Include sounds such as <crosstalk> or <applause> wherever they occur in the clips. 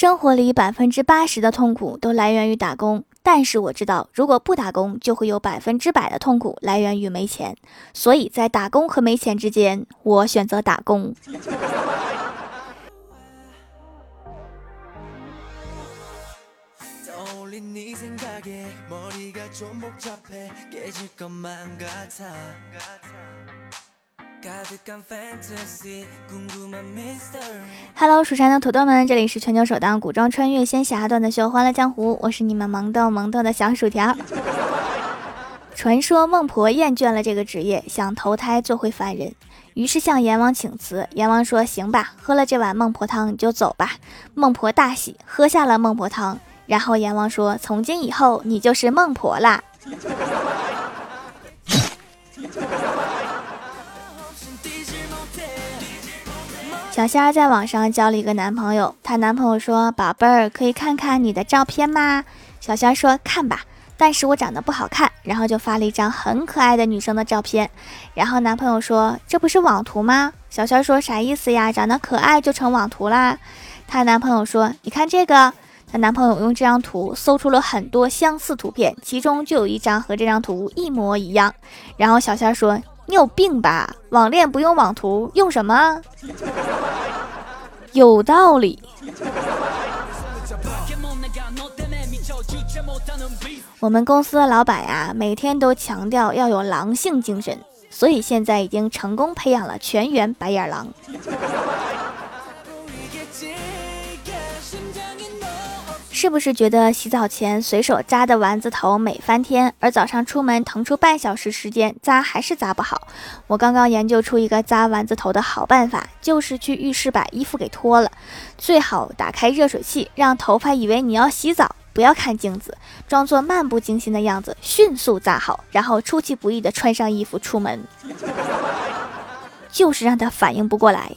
生活里百分之八十的痛苦都来源于打工，但是我知道，如果不打工，就会有百分之百的痛苦来源于没钱。所以在打工和没钱之间，我选择打工。Hello，蜀山的土豆们，这里是全球首档古装穿越仙侠段子秀《欢乐江湖》，我是你们萌豆萌豆的小薯条。传说孟婆厌倦了这个职业，想投胎做回凡人，于是向阎王请辞。阎王说：“行吧，喝了这碗孟婆汤你就走吧。”孟婆大喜，喝下了孟婆汤。然后阎王说：“从今以后，你就是孟婆啦。”小仙儿在网上交了一个男朋友，她男朋友说：“宝贝儿，可以看看你的照片吗？”小仙儿说：“看吧，但是我长得不好看。”然后就发了一张很可爱的女生的照片。然后男朋友说：“这不是网图吗？”小仙儿说：“啥意思呀？长得可爱就成网图啦？”她男朋友说：“你看这个。”她男朋友用这张图搜出了很多相似图片，其中就有一张和这张图一模一样。然后小仙儿说。你有病吧？网恋不用网图，用什么？<laughs> 有道理。我们公司的老板呀，每天都强调要有狼性精神，所以现在已经成功培养了全员白眼狼。是不是觉得洗澡前随手扎的丸子头美翻天，而早上出门腾出半小时时间扎还是扎不好？我刚刚研究出一个扎丸子头的好办法，就是去浴室把衣服给脱了，最好打开热水器，让头发以为你要洗澡，不要看镜子，装作漫不经心的样子，迅速扎好，然后出其不意的穿上衣服出门，<laughs> 就是让他反应不过来。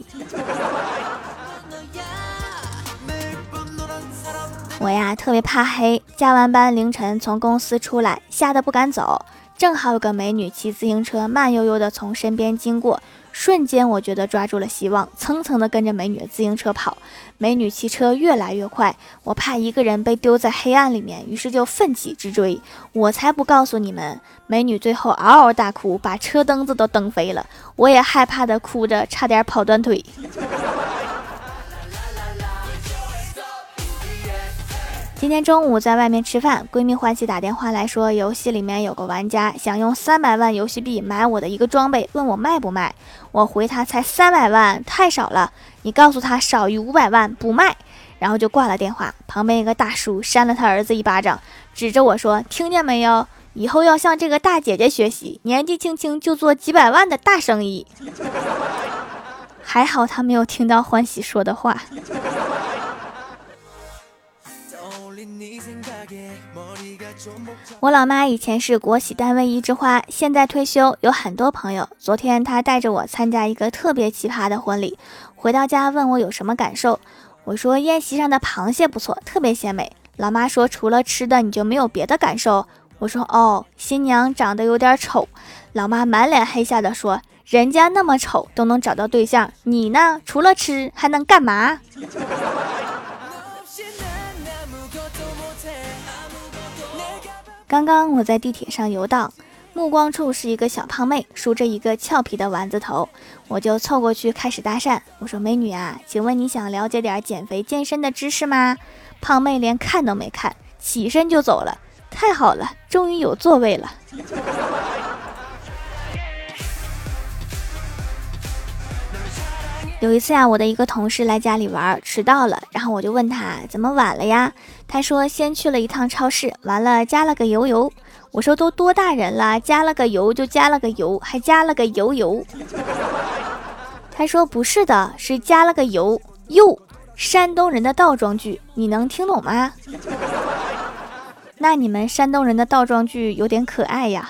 我呀特别怕黑，加完班凌晨从公司出来，吓得不敢走。正好有个美女骑自行车慢悠悠的从身边经过，瞬间我觉得抓住了希望，蹭蹭的跟着美女的自行车跑。美女骑车越来越快，我怕一个人被丢在黑暗里面，于是就奋起直追。我才不告诉你们，美女最后嗷嗷大哭，把车灯子都蹬飞了。我也害怕的哭着，差点跑断腿。今天中午在外面吃饭，闺蜜欢喜打电话来说，游戏里面有个玩家想用三百万游戏币买我的一个装备，问我卖不卖。我回他才三百万，太少了。你告诉他少于五百万不卖，然后就挂了电话。旁边一个大叔扇了他儿子一巴掌，指着我说：“听见没有？以后要向这个大姐姐学习，年纪轻轻就做几百万的大生意。”还好他没有听到欢喜说的话。我老妈以前是国企单位一枝花，现在退休，有很多朋友。昨天她带着我参加一个特别奇葩的婚礼，回到家问我有什么感受。我说宴席上的螃蟹不错，特别鲜美。老妈说除了吃的你就没有别的感受。我说哦，新娘长得有点丑。老妈满脸黑下的说，人家那么丑都能找到对象，你呢？除了吃还能干嘛？刚刚我在地铁上游荡，目光处是一个小胖妹，梳着一个俏皮的丸子头，我就凑过去开始搭讪。我说：“美女啊，请问你想了解点减肥健身的知识吗？”胖妹连看都没看，起身就走了。太好了，终于有座位了。<laughs> 有一次啊，我的一个同事来家里玩，迟到了，然后我就问他怎么晚了呀？他说先去了一趟超市，完了加了个油油。我说都多大人了，加了个油就加了个油，还加了个油油。他说不是的，是加了个油又。山东人的倒装句，你能听懂吗？<laughs> 那你们山东人的倒装句有点可爱呀。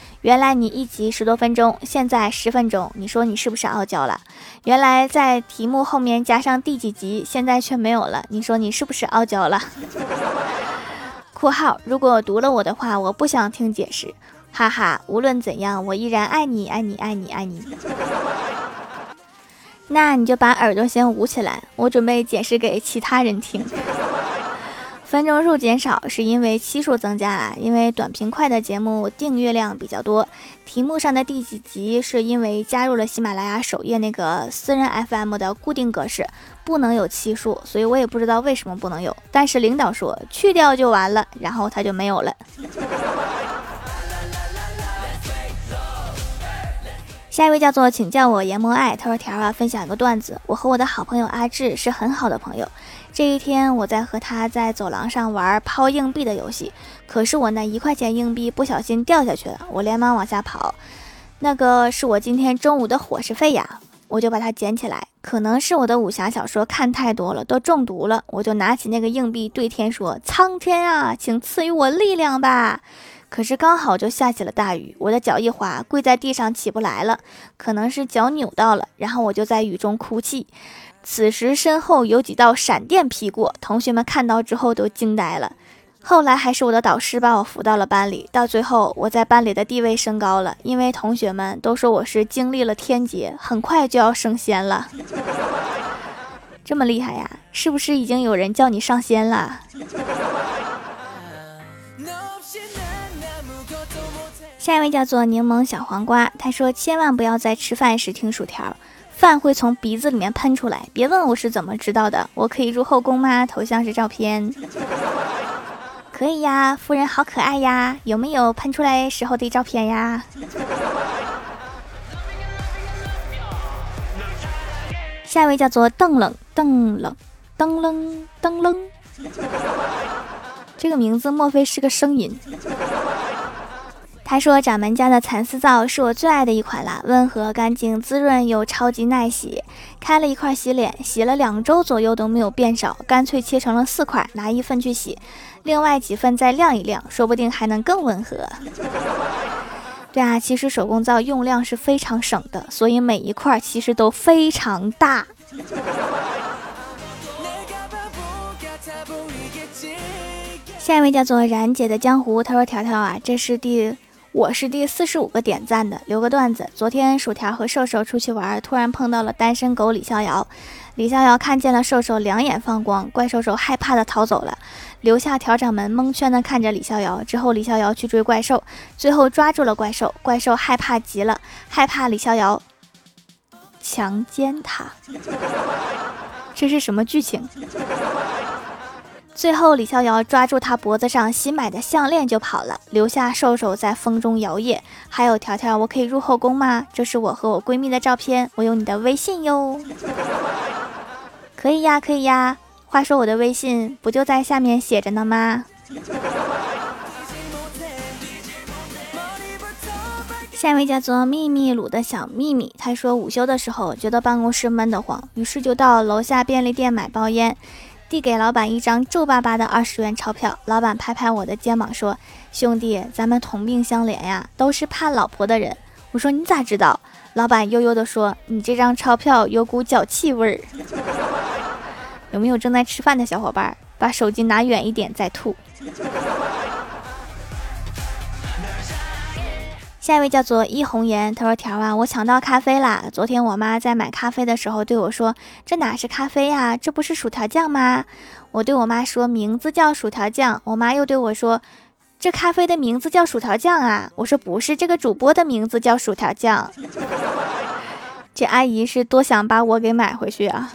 原来你一集十多分钟，现在十分钟，你说你是不是傲娇了？原来在题目后面加上第几集，现在却没有了，你说你是不是傲娇了？（ <laughs> 括号如果读了我的话，我不想听解释，哈哈。无论怎样，我依然爱你，爱你，爱你，爱你。<laughs> 那你就把耳朵先捂起来，我准备解释给其他人听。分钟数减少是因为期数增加了，因为短平快的节目订阅量比较多。题目上的第几集是因为加入了喜马拉雅首页那个私人 FM 的固定格式，不能有期数，所以我也不知道为什么不能有。但是领导说去掉就完了，然后他就没有了。下一位叫做请叫我研磨爱，他说条啊，分享一个段子。我和我的好朋友阿志是很好的朋友。这一天我在和他在走廊上玩抛硬币的游戏，可是我那一块钱硬币不小心掉下去了，我连忙往下跑，那个是我今天中午的伙食费呀，我就把它捡起来。可能是我的武侠小说看太多了，都中毒了，我就拿起那个硬币对天说：“苍天啊，请赐予我力量吧。”可是刚好就下起了大雨，我的脚一滑，跪在地上起不来了，可能是脚扭到了，然后我就在雨中哭泣。此时身后有几道闪电劈过，同学们看到之后都惊呆了。后来还是我的导师把我扶到了班里，到最后我在班里的地位升高了，因为同学们都说我是经历了天劫，很快就要升仙了。<laughs> 这么厉害呀？是不是已经有人叫你上仙了？下一位叫做柠檬小黄瓜，他说：“千万不要在吃饭时听薯条，饭会从鼻子里面喷出来。别问我是怎么知道的，我可以入后宫吗？<laughs> 头像是照片，可以呀，夫人好可爱呀，有没有喷出来时候的照片呀？”下一位叫做邓冷邓冷噔冷噔冷，这个名字莫非是个声音？他说：“掌门家的蚕丝皂是我最爱的一款了，温和、干净、滋润又超级耐洗。开了一块洗脸，洗了两周左右都没有变少，干脆切成了四块，拿一份去洗，另外几份再晾一晾，说不定还能更温和。<laughs> 对啊，其实手工皂用量是非常省的，所以每一块其实都非常大。<laughs> ”下一位叫做冉姐的江湖，他说：“条条啊，这是第。”我是第四十五个点赞的，留个段子。昨天薯条和瘦瘦出去玩，突然碰到了单身狗李逍遥。李逍遥看见了瘦瘦，两眼放光，怪兽兽害怕的逃走了，留下条掌门蒙圈的看着李逍遥。之后李逍遥去追怪兽，最后抓住了怪兽，怪兽害怕极了，害怕李逍遥强奸他。这是什么剧情？最后，李逍遥抓住他脖子上新买的项链就跑了，留下瘦瘦在风中摇曳。还有条条，我可以入后宫吗？这是我和我闺蜜的照片，我有你的微信哟。<laughs> 可以呀，可以呀。话说我的微信不就在下面写着呢吗？下一位叫做秘密鲁的小秘密，他说午休的时候觉得办公室闷得慌，于是就到楼下便利店买包烟。递给老板一张皱巴巴的二十元钞票，老板拍拍我的肩膀说：“兄弟，咱们同病相怜呀，都是怕老婆的人。”我说：“你咋知道？”老板悠悠地说：“你这张钞票有股脚气味儿。<laughs> ”有没有正在吃饭的小伙伴，把手机拿远一点再吐？<laughs> 下一位叫做一红颜，他说：“条啊，我抢到咖啡啦！昨天我妈在买咖啡的时候对我说：‘这哪是咖啡呀，这不是薯条酱吗？’我对我妈说：‘名字叫薯条酱。’我妈又对我说：‘这咖啡的名字叫薯条酱啊！’我说：‘不是，这个主播的名字叫薯条酱。’ <laughs> 这阿姨是多想把我给买回去啊！”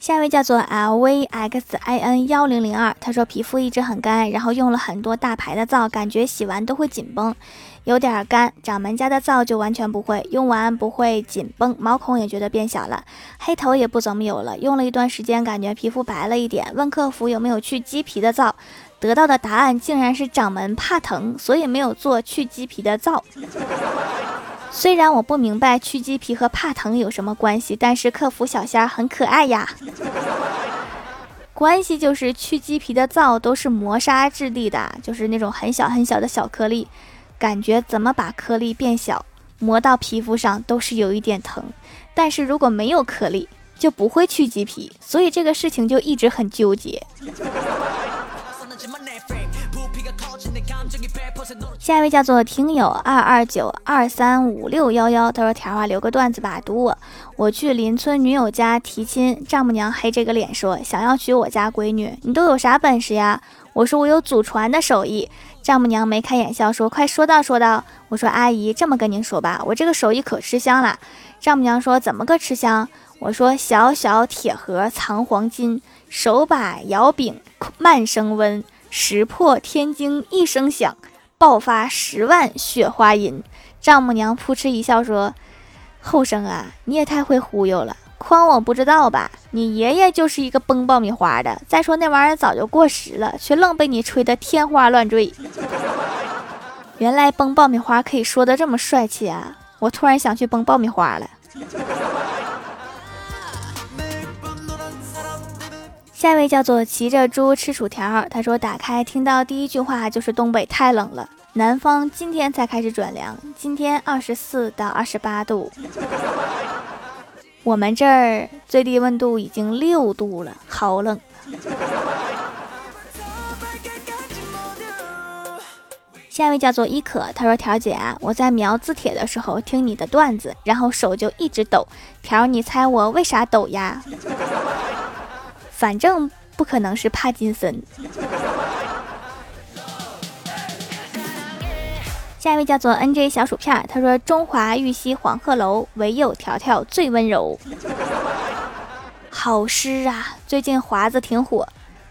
下一位叫做 L V X I N 幺零零二，他说皮肤一直很干，然后用了很多大牌的皂，感觉洗完都会紧绷，有点干。掌门家的皂就完全不会，用完不会紧绷，毛孔也觉得变小了，黑头也不怎么有了。用了一段时间，感觉皮肤白了一点，问客服有没有去鸡皮的皂，得到的答案竟然是掌门怕疼，所以没有做去鸡皮的皂。虽然我不明白去鸡皮和怕疼有什么关系，但是客服小仙儿很可爱呀。关系就是去鸡皮的皂都是磨砂质地的，就是那种很小很小的小颗粒，感觉怎么把颗粒变小，磨到皮肤上都是有一点疼。但是如果没有颗粒，就不会去鸡皮，所以这个事情就一直很纠结。下一位叫做听友二二九二三五六幺幺，他说：“条啊，留个段子吧，读我。我去邻村女友家提亲，丈母娘黑着个脸说想要娶我家闺女，你都有啥本事呀？我说我有祖传的手艺。丈母娘眉开眼笑说快说道说道。我说阿姨这么跟您说吧，我这个手艺可吃香了。丈母娘说怎么个吃香？我说小小铁盒藏黄金，手把摇柄慢升温，石破天惊一声响。”爆发十万雪花银，丈母娘扑哧一笑说：“后生啊，你也太会忽悠了，诓我不知道吧？你爷爷就是一个崩爆米花的。再说那玩意儿早就过时了，却愣被你吹得天花乱坠。原来崩爆米花可以说的这么帅气啊！我突然想去崩爆米花了。”下一位叫做骑着猪吃薯条，他说打开听到第一句话就是东北太冷了，南方今天才开始转凉，今天二十四到二十八度，我们这儿最低温度已经六度了，好冷。下一位叫做伊可，他说条姐啊，我在描字帖的时候听你的段子，然后手就一直抖，条你猜我为啥抖呀？反正不可能是帕金森。下一位叫做 N J 小薯片，他说：“中华玉溪黄鹤楼，唯有条条最温柔。<laughs> ”好诗啊！最近华子挺火。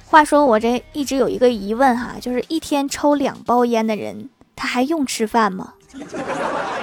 话说我这一直有一个疑问哈，就是一天抽两包烟的人，他还用吃饭吗？<laughs>